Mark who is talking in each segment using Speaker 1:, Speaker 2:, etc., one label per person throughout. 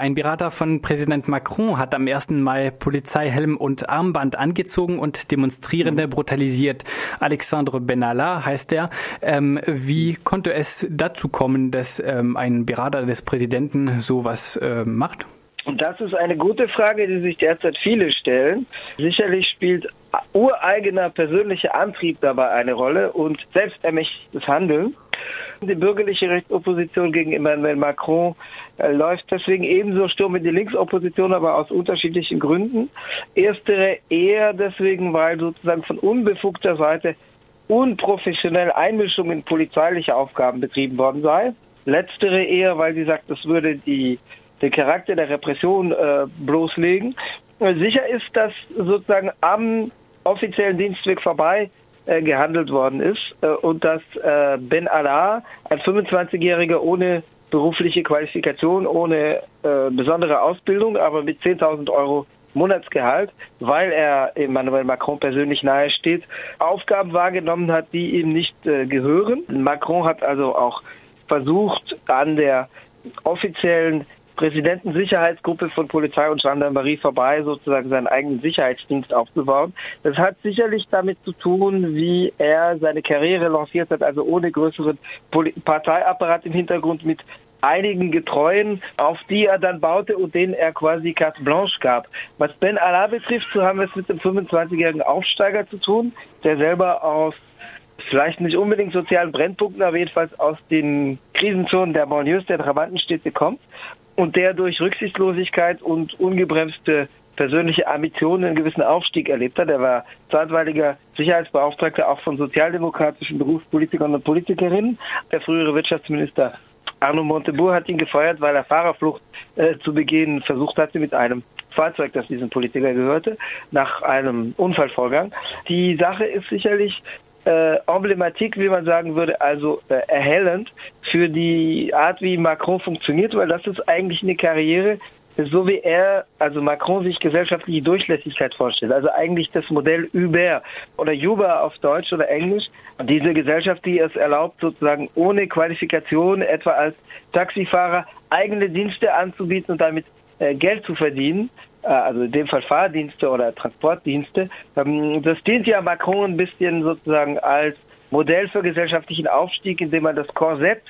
Speaker 1: Ein Berater von Präsident Macron hat am 1. Mai Polizeihelm und Armband angezogen und Demonstrierende brutalisiert. Alexandre Benalla heißt er. Ähm, wie konnte es dazu kommen, dass ähm, ein Berater des Präsidenten sowas äh, macht?
Speaker 2: Und das ist eine gute Frage, die sich derzeit viele stellen. Sicherlich spielt ureigener persönlicher Antrieb dabei eine Rolle und selbstermächtigtes Handeln. Die bürgerliche Rechtsopposition gegen Emmanuel Macron äh, läuft deswegen ebenso Sturm in die Linksopposition, aber aus unterschiedlichen Gründen. Erstere eher deswegen, weil sozusagen von unbefugter Seite unprofessionell Einmischung in polizeiliche Aufgaben betrieben worden sei. Letztere eher, weil sie sagt, das würde die, den Charakter der Repression äh, bloßlegen. Sicher ist, dass sozusagen am offiziellen Dienstweg vorbei äh, gehandelt worden ist äh, und dass äh, Ben Allah, ein 25-Jähriger ohne berufliche Qualifikation, ohne äh, besondere Ausbildung, aber mit 10.000 Euro Monatsgehalt, weil er Emmanuel Macron persönlich nahe steht, Aufgaben wahrgenommen hat, die ihm nicht äh, gehören. Macron hat also auch versucht, an der offiziellen Präsidentensicherheitsgruppe von Polizei und Gendarmerie vorbei, sozusagen seinen eigenen Sicherheitsdienst aufzubauen. Das hat sicherlich damit zu tun, wie er seine Karriere lanciert hat, also ohne größeren Parteiapparat im Hintergrund mit einigen Getreuen, auf die er dann baute und denen er quasi carte blanche gab. Was Ben Allah betrifft, so haben wir es mit dem 25-jährigen Aufsteiger zu tun, der selber aus vielleicht nicht unbedingt sozialen Brennpunkten, aber jedenfalls aus den Krisenzonen der Banlieues, der Trabantenstädte kommt und der durch Rücksichtslosigkeit und ungebremste persönliche Ambitionen einen gewissen Aufstieg erlebt hat. Er war zeitweiliger Sicherheitsbeauftragter auch von sozialdemokratischen Berufspolitikern und Politikerinnen. Der frühere Wirtschaftsminister Arno Montebourg hat ihn gefeuert, weil er Fahrerflucht äh, zu begehen versucht hatte mit einem Fahrzeug, das diesem Politiker gehörte, nach einem Unfallvorgang. Die Sache ist sicherlich äh, Emblematik, wie man sagen würde, also äh, erhellend für die Art, wie Macron funktioniert, weil das ist eigentlich eine Karriere, so wie er, also Macron sich gesellschaftliche Durchlässigkeit vorstellt. Also eigentlich das Modell Uber oder Uber auf Deutsch oder Englisch. Diese Gesellschaft, die es erlaubt, sozusagen ohne Qualifikation, etwa als Taxifahrer, eigene Dienste anzubieten und damit äh, Geld zu verdienen. Äh, also in dem Fall Fahrdienste oder Transportdienste. Ähm, das dient ja Macron ein bisschen sozusagen als Modell für gesellschaftlichen Aufstieg, indem man das Korsett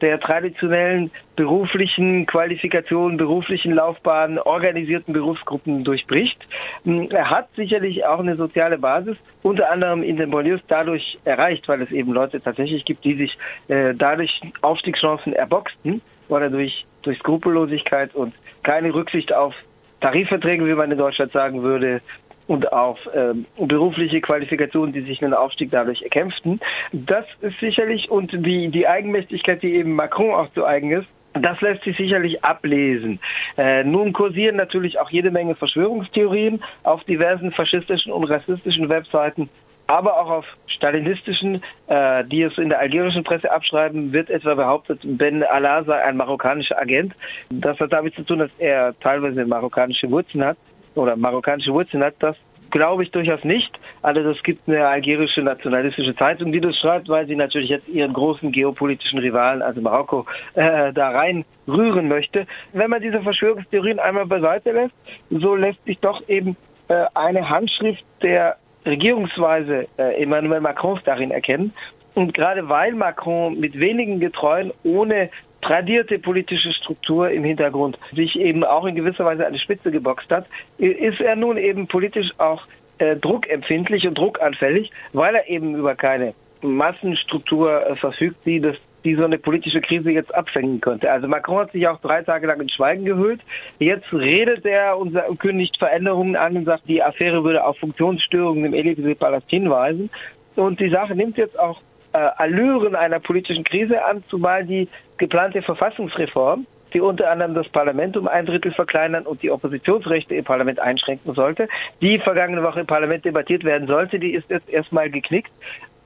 Speaker 2: der traditionellen beruflichen Qualifikationen, beruflichen Laufbahnen, organisierten Berufsgruppen durchbricht. Ähm, er hat sicherlich auch eine soziale Basis, unter anderem in den Banlieues dadurch erreicht, weil es eben Leute tatsächlich gibt, die sich äh, dadurch Aufstiegschancen erboxten oder durch, durch Skrupellosigkeit und keine Rücksicht auf Tarifverträge, wie man in Deutschland sagen würde, und auf ähm, berufliche Qualifikationen, die sich einen Aufstieg dadurch erkämpften. Das ist sicherlich, und die, die Eigenmächtigkeit, die eben Macron auch zu eigen ist, das lässt sich sicherlich ablesen. Äh, nun kursieren natürlich auch jede Menge Verschwörungstheorien auf diversen faschistischen und rassistischen Webseiten aber auch auf stalinistischen, äh, die es in der algerischen Presse abschreiben, wird etwa behauptet, Ben Allah sei ein marokkanischer Agent. Das hat damit zu tun, dass er teilweise marokkanische Wurzeln hat oder marokkanische Wurzeln hat. Das glaube ich durchaus nicht. Also das gibt eine algerische nationalistische Zeitung, die das schreibt, weil sie natürlich jetzt ihren großen geopolitischen Rivalen, also Marokko, äh, da rein rühren möchte. Wenn man diese Verschwörungstheorien einmal beiseite lässt, so lässt sich doch eben äh, eine Handschrift der Regierungsweise äh, Emmanuel Macrons darin erkennen. Und gerade weil Macron mit wenigen Getreuen ohne tradierte politische Struktur im Hintergrund sich eben auch in gewisser Weise an die Spitze geboxt hat, ist er nun eben politisch auch äh, druckempfindlich und druckanfällig, weil er eben über keine Massenstruktur äh, verfügt, die das die so eine politische Krise jetzt abfängen könnte. Also Macron hat sich auch drei Tage lang in Schweigen gehüllt. Jetzt redet er und kündigt Veränderungen an und sagt, die Affäre würde auf Funktionsstörungen im Élysée-Palast hinweisen. Und die Sache nimmt jetzt auch äh, Allüren einer politischen Krise an, zumal die geplante Verfassungsreform, die unter anderem das Parlament um ein Drittel verkleinern und die Oppositionsrechte im Parlament einschränken sollte, die vergangene Woche im Parlament debattiert werden sollte, die ist jetzt erstmal geknickt.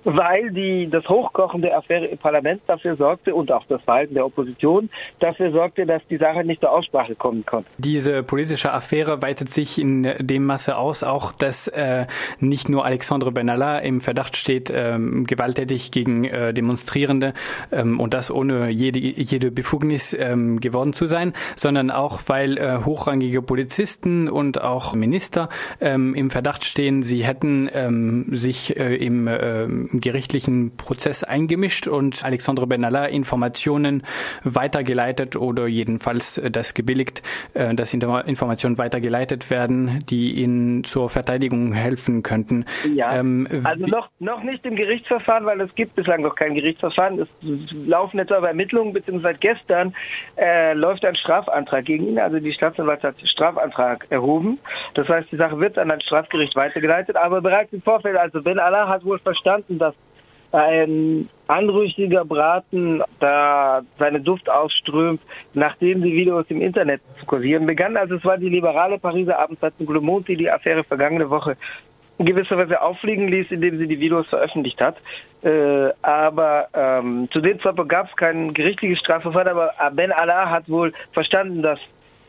Speaker 2: Weil die, das Hochkochen der Affäre im Parlament dafür sorgte und auch das Verhalten der Opposition dafür sorgte, dass die Sache nicht zur Aussprache kommen konnte.
Speaker 1: Diese politische Affäre weitet sich in dem Masse aus, auch dass äh, nicht nur Alexandre Benalla im Verdacht steht, ähm, gewalttätig gegen äh, Demonstrierende ähm, und das ohne jede, jede Befugnis ähm, geworden zu sein, sondern auch, weil äh, hochrangige Polizisten und auch Minister ähm, im Verdacht stehen, sie hätten ähm, sich äh, im äh, gerichtlichen Prozess eingemischt und Alexandre Benalla Informationen weitergeleitet oder jedenfalls äh, das gebilligt, äh, dass Informationen weitergeleitet werden, die ihnen zur Verteidigung helfen könnten.
Speaker 2: Ja, ähm, also noch, noch nicht im Gerichtsverfahren, weil es gibt bislang noch kein Gerichtsverfahren. Es laufen jetzt aber Ermittlungen, beziehungsweise gestern äh, läuft ein Strafantrag gegen ihn. Also die Staatsanwaltschaft hat Strafantrag erhoben. Das heißt, die Sache wird an ein Strafgericht weitergeleitet. Aber bereits im Vorfeld, also Ben Allah hat wohl verstanden, dass ein anrüchiger Braten da seine Duft ausströmt, nachdem die Videos im Internet zu kursieren begannen. Also es war die liberale Pariser Abendzeitung Le Monde, die die Affäre vergangene Woche in gewisser Weise auffliegen ließ, indem sie die Videos veröffentlicht hat. Äh, aber ähm, zu dem Zeitpunkt gab es kein gerichtliches Strafverfahren, aber Ben Allah hat wohl verstanden, dass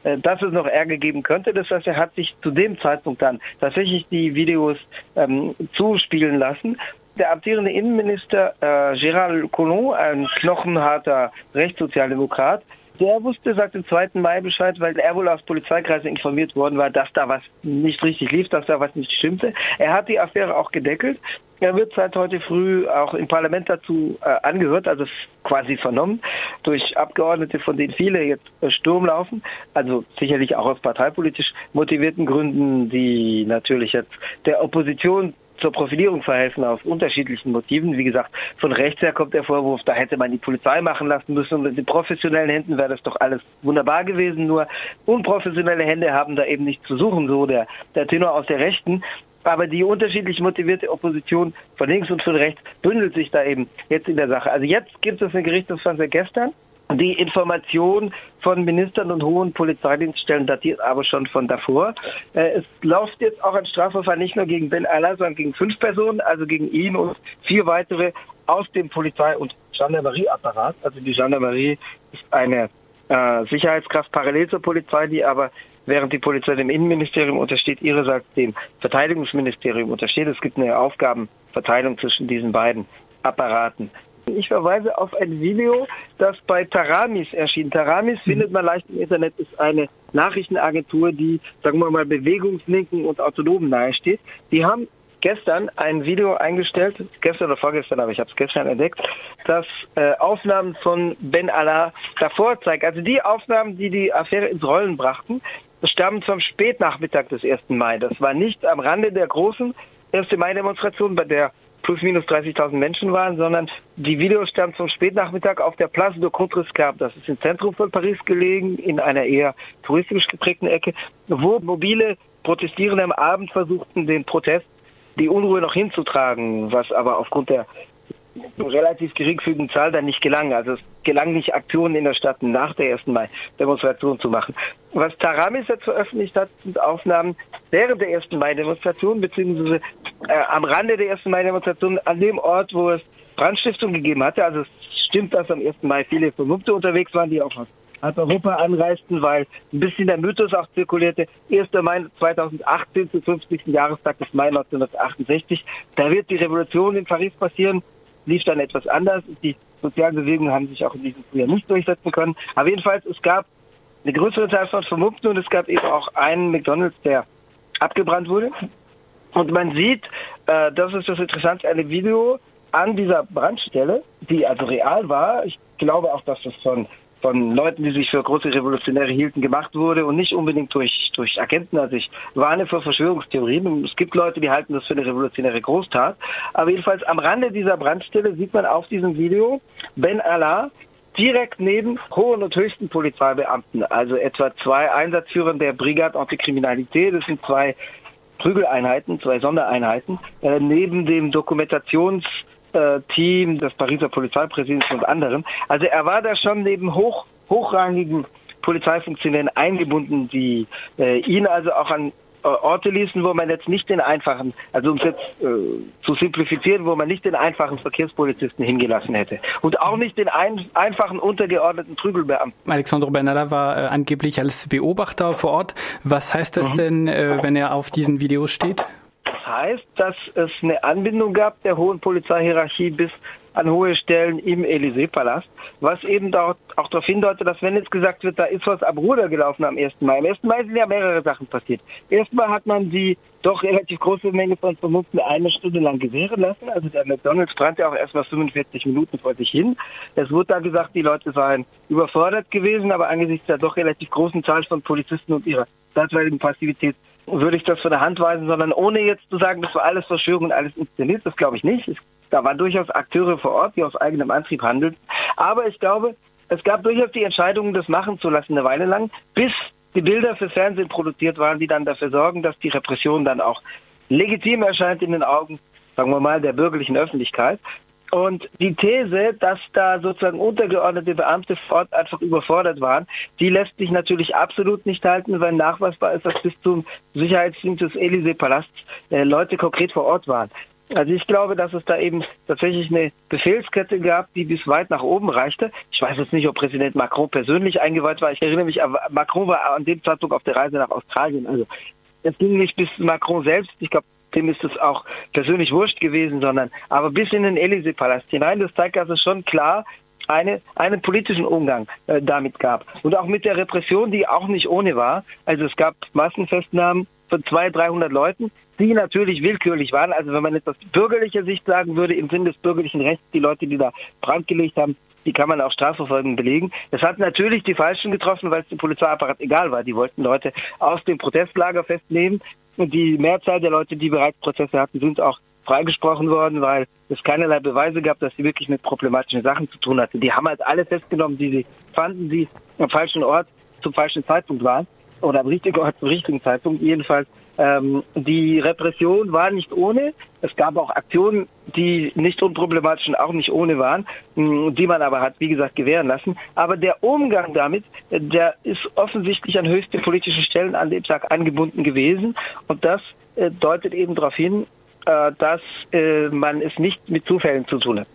Speaker 2: äh, dass es noch Ärger geben könnte. Das heißt, er hat sich zu dem Zeitpunkt dann tatsächlich die Videos ähm, zuspielen lassen der amtierende Innenminister äh, Gérald Collomb, ein knochenharter Rechtssozialdemokrat, der wusste seit dem 2. Mai Bescheid, weil er wohl aus Polizeikreisen informiert worden war, dass da was nicht richtig lief, dass da was nicht stimmte. Er hat die Affäre auch gedeckelt. Er wird seit heute früh auch im Parlament dazu äh, angehört, also quasi vernommen durch Abgeordnete, von denen viele jetzt äh, Sturm laufen. Also sicherlich auch aus parteipolitisch motivierten Gründen, die natürlich jetzt der Opposition zur Profilierung verhelfen aus unterschiedlichen Motiven. Wie gesagt, von rechts her kommt der Vorwurf, da hätte man die Polizei machen lassen müssen und den professionellen Händen wäre das doch alles wunderbar gewesen. Nur unprofessionelle Hände haben da eben nichts zu suchen, so der, der Tenor aus der Rechten. Aber die unterschiedlich motivierte Opposition von links und von rechts bündelt sich da eben jetzt in der Sache. Also jetzt gibt es eine Gerichtsverfahren gestern die Information von Ministern und hohen Polizeidienststellen datiert aber schon von davor. Äh, es läuft jetzt auch ein Strafverfahren nicht nur gegen Ben Allah, sondern gegen fünf Personen, also gegen ihn und vier weitere aus dem Polizei- und Gendarmerieapparat. Also die Gendarmerie ist eine äh, Sicherheitskraft parallel zur Polizei, die aber während die Polizei dem Innenministerium untersteht, ihrerseits dem Verteidigungsministerium untersteht. Es gibt eine Aufgabenverteilung zwischen diesen beiden Apparaten. Ich verweise auf ein Video, das bei Taramis erschien. Taramis mhm. findet man leicht im Internet, ist eine Nachrichtenagentur, die, sagen wir mal, Bewegungslinken und Autonomen nahesteht. Die haben gestern ein Video eingestellt, gestern oder vorgestern, aber ich habe es gestern entdeckt, das äh, Aufnahmen von Ben Allah davor zeigt. Also die Aufnahmen, die die Affäre ins Rollen brachten, stammen vom Spätnachmittag des 1. Mai. Das war nicht am Rande der großen 1. Mai-Demonstration, bei der plus minus 30.000 Menschen waren, sondern die Videos stammen zum Spätnachmittag auf der Place de Contrescarpe. Das ist im Zentrum von Paris gelegen, in einer eher touristisch geprägten Ecke, wo mobile Protestierende am Abend versuchten, den Protest, die Unruhe noch hinzutragen, was aber aufgrund der relativ geringfügigen Zahl dann nicht gelang. Also es gelang nicht, Aktionen in der Stadt nach der 1. Mai-Demonstration zu machen. Was Taramis jetzt veröffentlicht hat, sind Aufnahmen während der 1. Mai-Demonstration, beziehungsweise äh, am Rande der 1. Mai-Demonstration, an dem Ort, wo es Brandstiftung gegeben hatte. Also es stimmt, dass am 1. Mai viele Vermummte unterwegs waren, die auch aus halb Europa anreisten, weil ein bisschen der Mythos auch zirkulierte. 1. Mai 2018 zu 50. Jahrestag des Mai 1968. Da wird die Revolution in Paris passieren lief dann etwas anders. Die sozialen Bewegungen haben sich auch in diesem Frühjahr nicht durchsetzen können. Aber jedenfalls, es gab eine größere Zahl von Vermummten und es gab eben auch einen McDonalds, der abgebrannt wurde. Und man sieht, äh, das ist das Interessante, eine Video an dieser Brandstelle, die also real war. Ich glaube auch, dass das von von Leuten, die sich für große Revolutionäre hielten, gemacht wurde und nicht unbedingt durch, durch Agenten. Also ich warne vor Verschwörungstheorien. Es gibt Leute, die halten das für eine revolutionäre Großtat. Aber jedenfalls am Rande dieser Brandstelle sieht man auf diesem Video Ben Allah direkt neben hohen und höchsten Polizeibeamten, also etwa zwei Einsatzführern der Brigade Antikriminalität. Das sind zwei Prügeleinheiten, zwei Sondereinheiten, äh, neben dem Dokumentations- äh, Team des Pariser Polizeipräsidenten und anderen. Also er war da schon neben hoch, hochrangigen Polizeifunktionären eingebunden, die äh, ihn also auch an Orte ließen, wo man jetzt nicht den einfachen, also um es jetzt äh, zu simplifizieren, wo man nicht den einfachen Verkehrspolizisten hingelassen hätte. Und auch nicht den ein, einfachen untergeordneten Prügelbeamten.
Speaker 1: Alexandro Bernala war äh, angeblich als Beobachter vor Ort. Was heißt das mhm. denn, äh, wenn er auf diesen Videos steht?
Speaker 2: Heißt, dass es eine Anbindung gab der hohen Polizeihierarchie bis an hohe Stellen im Élysée-Palast, was eben dort auch darauf hindeutet, dass wenn jetzt gesagt wird, da ist was am Ruder gelaufen am 1. Mai. Am 1. Mai sind ja mehrere Sachen passiert. Erstmal hat man die doch relativ große Menge von Vermummten eine Stunde lang gewähren lassen. Also der McDonalds brannte auch erst mal 45 Minuten vor sich hin. Es wurde da gesagt, die Leute seien überfordert gewesen, aber angesichts der doch relativ großen Zahl von Polizisten und ihrer zeitweiligen Passivität würde ich das von der Hand weisen, sondern ohne jetzt zu sagen, das war alles Verschwörung und alles inszeniert, das glaube ich nicht. Da waren durchaus Akteure vor Ort, die aus eigenem Antrieb handelten. Aber ich glaube, es gab durchaus die Entscheidung, das machen zu lassen, eine Weile lang, bis die Bilder fürs Fernsehen produziert waren, die dann dafür sorgen, dass die Repression dann auch legitim erscheint in den Augen, sagen wir mal, der bürgerlichen Öffentlichkeit. Und die These, dass da sozusagen untergeordnete Beamte vor Ort einfach überfordert waren, die lässt sich natürlich absolut nicht halten, weil nachweisbar ist, dass bis zum Sicherheitsdienst des Élysée-Palasts äh, Leute konkret vor Ort waren. Also ich glaube, dass es da eben tatsächlich eine Befehlskette gab, die bis weit nach oben reichte. Ich weiß jetzt nicht, ob Präsident Macron persönlich eingeweiht war. Ich erinnere mich, Macron war an dem Zeitpunkt auf der Reise nach Australien. Also es ging nicht bis Macron selbst. Ich glaube, dem ist es auch persönlich wurscht gewesen, sondern aber bis in den Élysée-Palast hinein. Das zeigt, dass es schon klar eine, einen politischen Umgang äh, damit gab. Und auch mit der Repression, die auch nicht ohne war. Also es gab Massenfestnahmen von 200, 300 Leuten, die natürlich willkürlich waren. Also wenn man jetzt aus bürgerlicher Sicht sagen würde, im Sinne des bürgerlichen Rechts, die Leute, die da Brand gelegt haben, die kann man auch strafverfolgend belegen. Das hat natürlich die Falschen getroffen, weil es dem Polizeiapparat egal war. Die wollten Leute aus dem Protestlager festnehmen. Und die Mehrzahl der Leute, die bereits Prozesse hatten, sind auch freigesprochen worden, weil es keinerlei Beweise gab, dass sie wirklich mit problematischen Sachen zu tun hatten. Die haben halt alle festgenommen, die sie fanden, die am falschen Ort zum falschen Zeitpunkt waren oder am richtigen Ort zum richtigen Zeitpunkt. Jedenfalls ähm, die Repression war nicht ohne. Es gab auch Aktionen, die nicht unproblematisch und auch nicht ohne waren, die man aber hat, wie gesagt, gewähren lassen. Aber der Umgang damit, der ist offensichtlich an höchste politische Stellen an dem Tag angebunden gewesen. Und das äh, deutet eben darauf hin, äh, dass äh, man es nicht mit Zufällen zu tun hat.